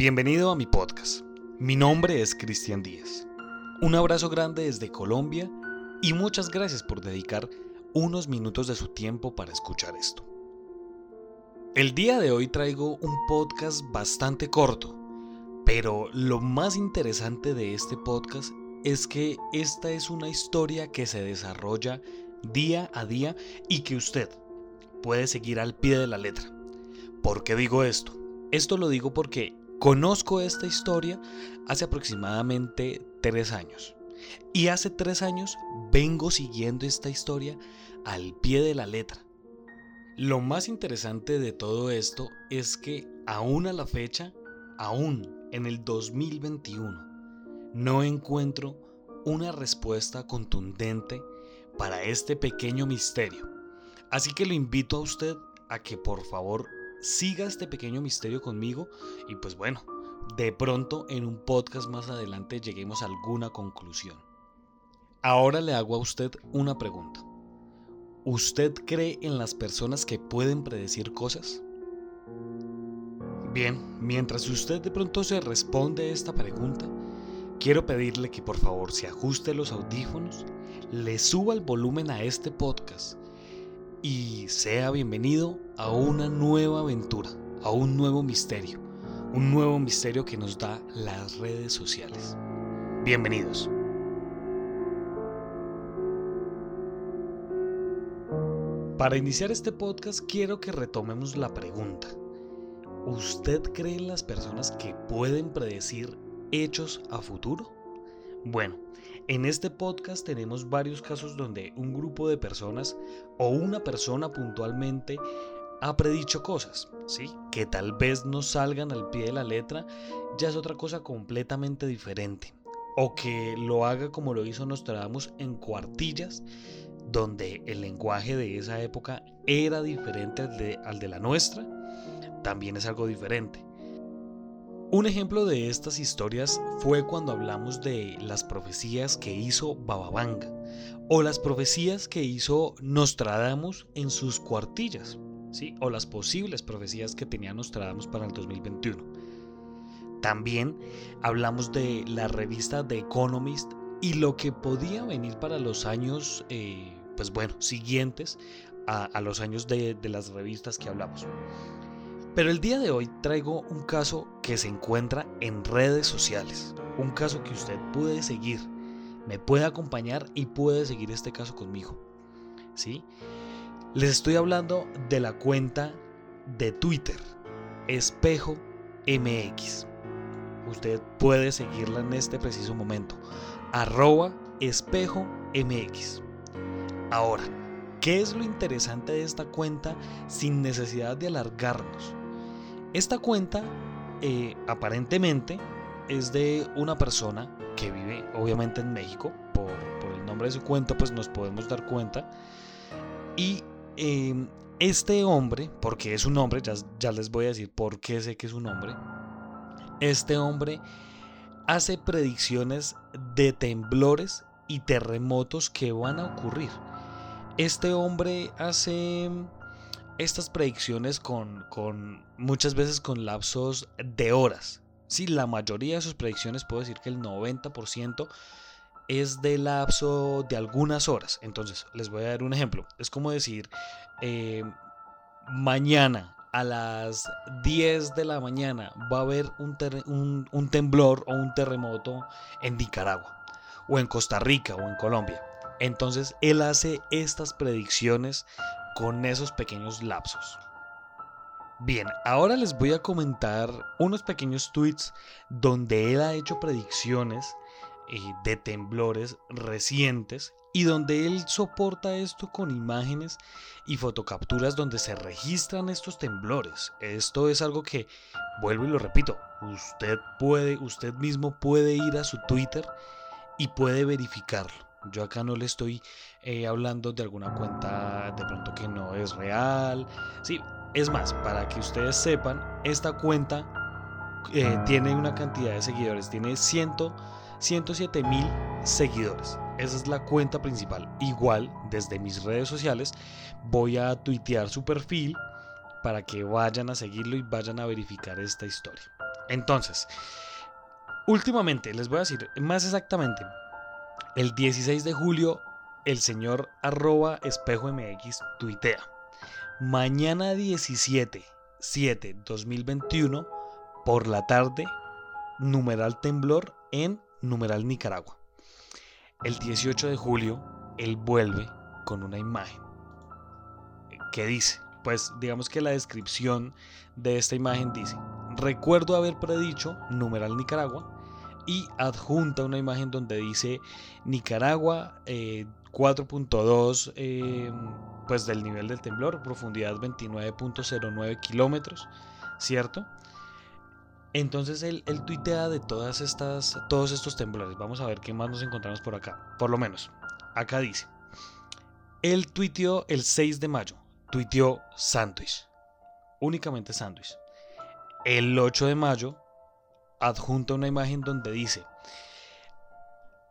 Bienvenido a mi podcast. Mi nombre es Cristian Díaz. Un abrazo grande desde Colombia y muchas gracias por dedicar unos minutos de su tiempo para escuchar esto. El día de hoy traigo un podcast bastante corto, pero lo más interesante de este podcast es que esta es una historia que se desarrolla día a día y que usted puede seguir al pie de la letra. ¿Por qué digo esto? Esto lo digo porque Conozco esta historia hace aproximadamente tres años. Y hace tres años vengo siguiendo esta historia al pie de la letra. Lo más interesante de todo esto es que aún a la fecha, aún en el 2021, no encuentro una respuesta contundente para este pequeño misterio. Así que lo invito a usted a que por favor siga este pequeño misterio conmigo y pues bueno, de pronto en un podcast más adelante lleguemos a alguna conclusión. Ahora le hago a usted una pregunta. ¿Usted cree en las personas que pueden predecir cosas? Bien, mientras usted de pronto se responde esta pregunta, quiero pedirle que por favor se ajuste los audífonos, le suba el volumen a este podcast y sea bienvenido a una nueva aventura, a un nuevo misterio, un nuevo misterio que nos da las redes sociales. Bienvenidos. Para iniciar este podcast quiero que retomemos la pregunta. ¿Usted cree en las personas que pueden predecir hechos a futuro? Bueno, en este podcast tenemos varios casos donde un grupo de personas o una persona puntualmente ha predicho cosas, ¿sí? Que tal vez no salgan al pie de la letra, ya es otra cosa completamente diferente. O que lo haga como lo hizo Nostradamus en cuartillas, donde el lenguaje de esa época era diferente al de, de la nuestra, también es algo diferente. Un ejemplo de estas historias fue cuando hablamos de las profecías que hizo Bababanga o las profecías que hizo Nostradamus en sus cuartillas, ¿sí? o las posibles profecías que tenía Nostradamus para el 2021. También hablamos de la revista The Economist y lo que podía venir para los años, eh, pues bueno, siguientes a, los años de, las revistas que hablamos. Pero el día de hoy traigo un caso que se encuentra en redes sociales. Un caso que usted puede seguir, me puede acompañar y puede seguir este caso conmigo. ¿Sí? Les estoy hablando de la cuenta de Twitter, Espejo MX. Usted puede seguirla en este preciso momento. Arroba Espejo MX. Ahora, ¿qué es lo interesante de esta cuenta sin necesidad de alargarnos? Esta cuenta eh, aparentemente es de una persona que vive obviamente en México. Por, el nombre de su cuenta pues nos podemos dar cuenta. Y em, este hombre, porque es un hombre, ya, ya les voy a decir por qué sé que es un hombre. Este hombre hace predicciones de temblores y terremotos que van a ocurrir. Este hombre hace estas predicciones con, con, muchas veces con lapsos de horas. Sí, la mayoría de sus predicciones puedo decir que el 90% es de lapso de algunas horas. Entonces, les voy a dar un ejemplo. Es como decir, eh, mañana a las 10 de la mañana va a haber un, un temblor o un terremoto en Nicaragua, o en Costa Rica, o en Colombia. Entonces, él hace estas predicciones con esos pequeños lapsos. Bien, ahora les voy a comentar unos pequeños tweets donde él ha hecho predicciones eh, de temblores recientes y donde él soporta esto con imágenes y fotocapturas donde se registran estos temblores. Esto es algo que, vuelvo y lo repito, usted puede, usted mismo puede ir a su Twitter y puede verificarlo. Yo acá no le estoy eh, hablando de alguna cuenta de pronto que no es real. Sí, Es más, para que ustedes sepan, esta cuenta eh, tiene una cantidad de seguidores, tiene 100, 107 mil seguidores. Esa es la cuenta principal. Igual, desde mis redes sociales, voy a tuitear su perfil para que vayan a seguirlo y vayan a verificar esta historia. Entonces, últimamente, les voy a decir más exactamente, el 16 de julio, el señor arroba espejo MX tuitea. Mañana 17, 7, 2021, por la tarde, numeral temblor en numeral Nicaragua. El 18 de julio, él vuelve con una imagen que dice, pues digamos que la descripción de esta imagen dice, recuerdo haber predicho numeral Nicaragua y adjunta una imagen donde dice Nicaragua 4.2 eh, pues del nivel del temblor, profundidad 29.09 kilómetros, ¿cierto? Entonces él, él, tuitea de todas estas, todos estos temblores. Vamos a ver qué más nos encontramos por acá. Por lo menos, acá dice. Él tuiteó el 6 de mayo. Tuiteó sándwich. Únicamente sándwich. El 8 de mayo adjunta una imagen donde dice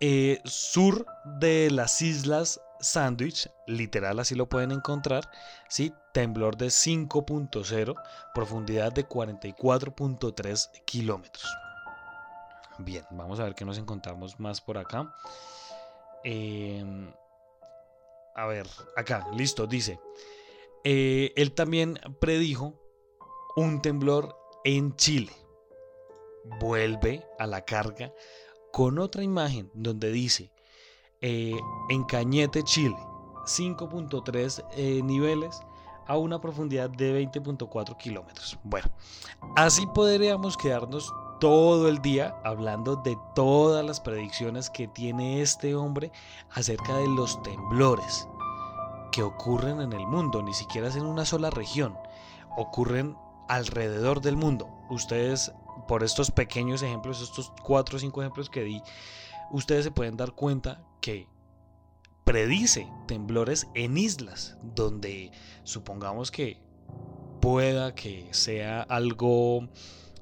eh, sur de las islas Sandwich, literal así lo pueden encontrar, ¿sí? temblor de 5.0, profundidad de 44.3 kilómetros. Bien, vamos a ver qué nos encontramos más por acá. Em, a ver, acá, listo, dice. Eh, él también predijo un temblor en Chile. Vuelve a la carga con otra imagen donde dice eh, en Cañete, Chile, 5.3 eh, niveles a una profundidad de 20.4 kilómetros. Bueno, así podríamos quedarnos todo el día hablando de todas las predicciones que tiene este hombre acerca de los temblores que ocurren en el mundo, ni siquiera es en una sola región, ocurren alrededor del mundo. Ustedes, por estos pequeños ejemplos, estos cuatro o cinco ejemplos que di, ustedes se pueden dar cuenta que predice temblores en islas, donde supongamos que pueda que sea algo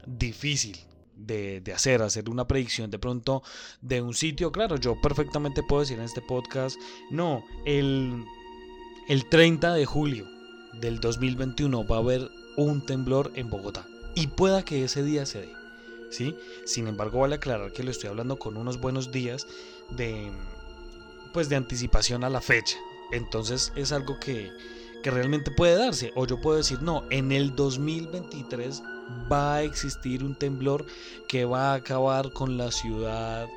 difícil de, hacer, hacer una predicción de pronto de un sitio. Claro, yo perfectamente puedo decir en este podcast, no, el, el 30 de julio del 2021 va a haber un temblor en Bogotá. Y pueda que ese día se dé. ¿sí? Sin embargo, vale aclarar que lo estoy hablando con unos buenos días de, pues, de anticipación a la fecha. Entonces es algo que, que realmente puede darse. O yo puedo decir, no, en el 2023 va a existir un temblor que va a acabar con la ciudad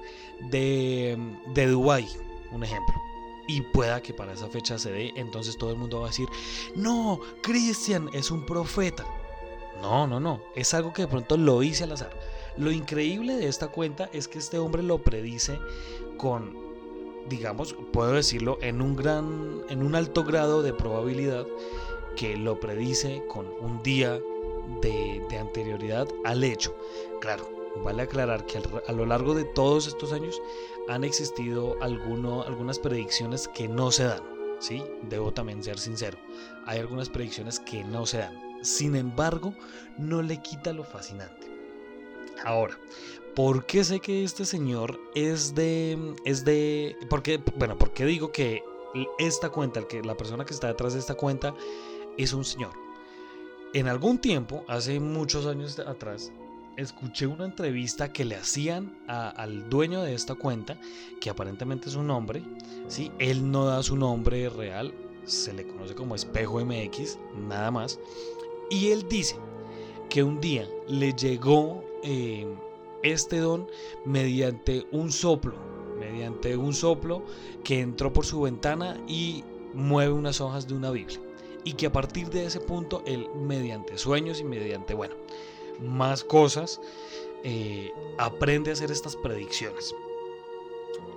de, de Dubái, un ejemplo. Y pueda que para esa fecha se dé, entonces todo el mundo va a decir, no, Cristian es un profeta. No, no, no, es algo que de pronto lo hice al azar. Lo increíble de esta cuenta es que este hombre lo predice con, digamos, puedo decirlo, en un gran, en un alto grado de probabilidad que lo predice con un día de, anterioridad al hecho. Claro, vale aclarar que a lo largo de todos estos años han existido algunas predicciones que no se dan. ¿sí? Debo también ser sincero. Hay algunas predicciones que no se dan. Sin embargo, no le quita lo fascinante. Ahora, ¿por qué sé que este señor es de. es de. Porque, bueno, ¿por qué digo que esta cuenta, que la persona que está detrás de esta cuenta, es un señor? En algún tiempo, hace muchos años atrás, escuché una entrevista que le hacían al dueño de esta cuenta, que aparentemente es un hombre, ¿sí? Él no da su nombre real, se le conoce como Espejo MX, nada más. Y él dice que un día le llegó eh, este don mediante un soplo, mediante un soplo que entró por su ventana y mueve unas hojas de una Biblia. Y que a partir de ese punto, él, mediante sueños y mediante, bueno, más cosas, eh, aprende a hacer estas predicciones.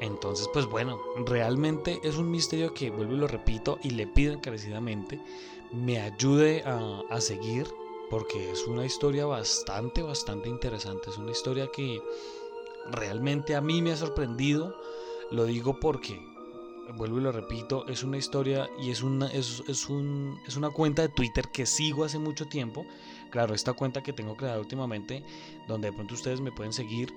Entonces, pues bueno, realmente es un misterio que, vuelvo y lo repito, y le pido encarecidamente, me ayude a, a seguir porque es una historia bastante, bastante interesante. Es una historia que realmente a mí me ha sorprendido. Lo digo porque vuelvo y lo repito, es una historia y es una, es, un, es una cuenta de Twitter que sigo hace mucho tiempo. Claro, esta cuenta que tengo creada últimamente, donde de pronto ustedes me pueden seguir,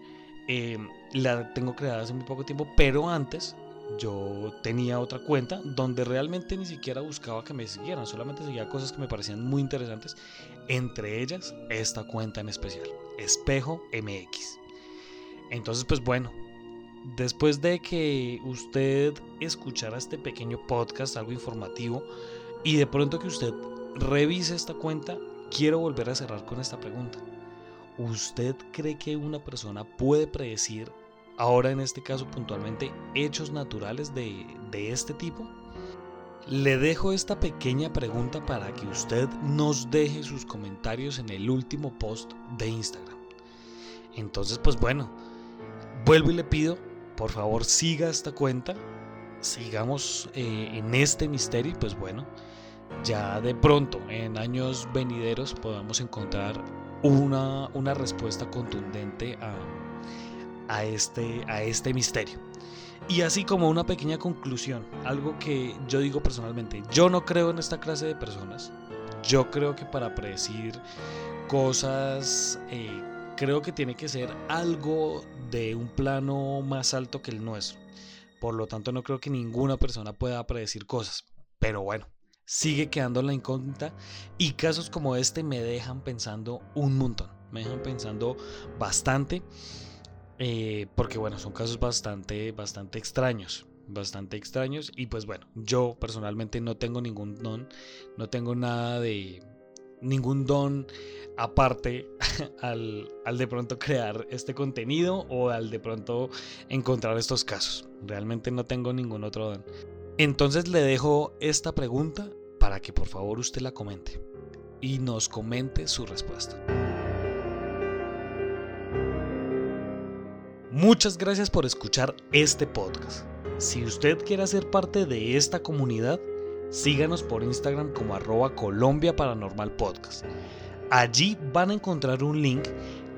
eh, la tengo creada hace muy poco tiempo, pero antes yo tenía otra cuenta donde realmente ni siquiera buscaba que me siguieran, solamente seguía cosas que me parecían muy interesantes, entre ellas esta cuenta en especial, Espejo MX. Entonces, pues bueno, después de que usted escuchara este pequeño podcast, algo informativo, y de pronto que usted revise esta cuenta, quiero volver a cerrar con esta pregunta. ¿Usted cree que una persona puede predecir, ahora en este caso puntualmente, hechos naturales de, de este tipo? Le dejo esta pequeña pregunta para que usted nos deje sus comentarios en el último post de Instagram. Entonces, pues bueno, vuelvo y le pido por favor siga esta cuenta, sigamos eh, en este misterio y pues bueno, ya de pronto en años venideros podamos encontrar una, una respuesta contundente a, a, este, a este misterio. Y así como una pequeña conclusión, algo que yo digo personalmente, yo no creo en esta clase de personas, yo creo que para predecir cosas eh, creo que tiene que ser algo de un plano más alto que el nuestro. Por lo tanto, no creo que ninguna persona pueda predecir cosas. Pero bueno, sigue quedando la incógnita y casos como este me dejan pensando un montón. Me dejan pensando bastante. Eh, porque bueno, son casos bastante, bastante extraños. Bastante extraños. Y pues bueno, yo personalmente no tengo ningún don. No tengo nada de ningún don aparte al, de pronto crear este contenido o al de pronto encontrar estos casos. Realmente no tengo ningún otro don. Entonces le dejo esta pregunta para que por favor usted la comente y nos comente su respuesta. Muchas gracias por escuchar este podcast. Si usted quiere ser parte de esta comunidad, Síganos por Instagram como arroba Colombia Paranormal Podcast. Allí van a encontrar un link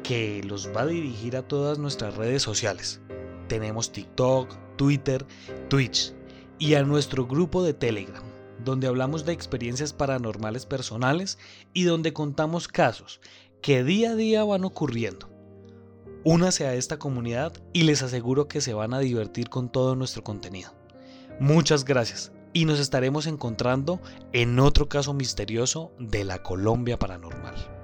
que los va a dirigir a todas nuestras redes sociales. Tenemos TikTok, Twitter, Twitch y a nuestro grupo de Telegram, donde hablamos de experiencias paranormales personales y donde contamos casos que día a día van ocurriendo. Únase a esta comunidad y les aseguro que se van a divertir con todo nuestro contenido. Muchas gracias y nos estaremos encontrando en otro caso misterioso de la Colombia paranormal.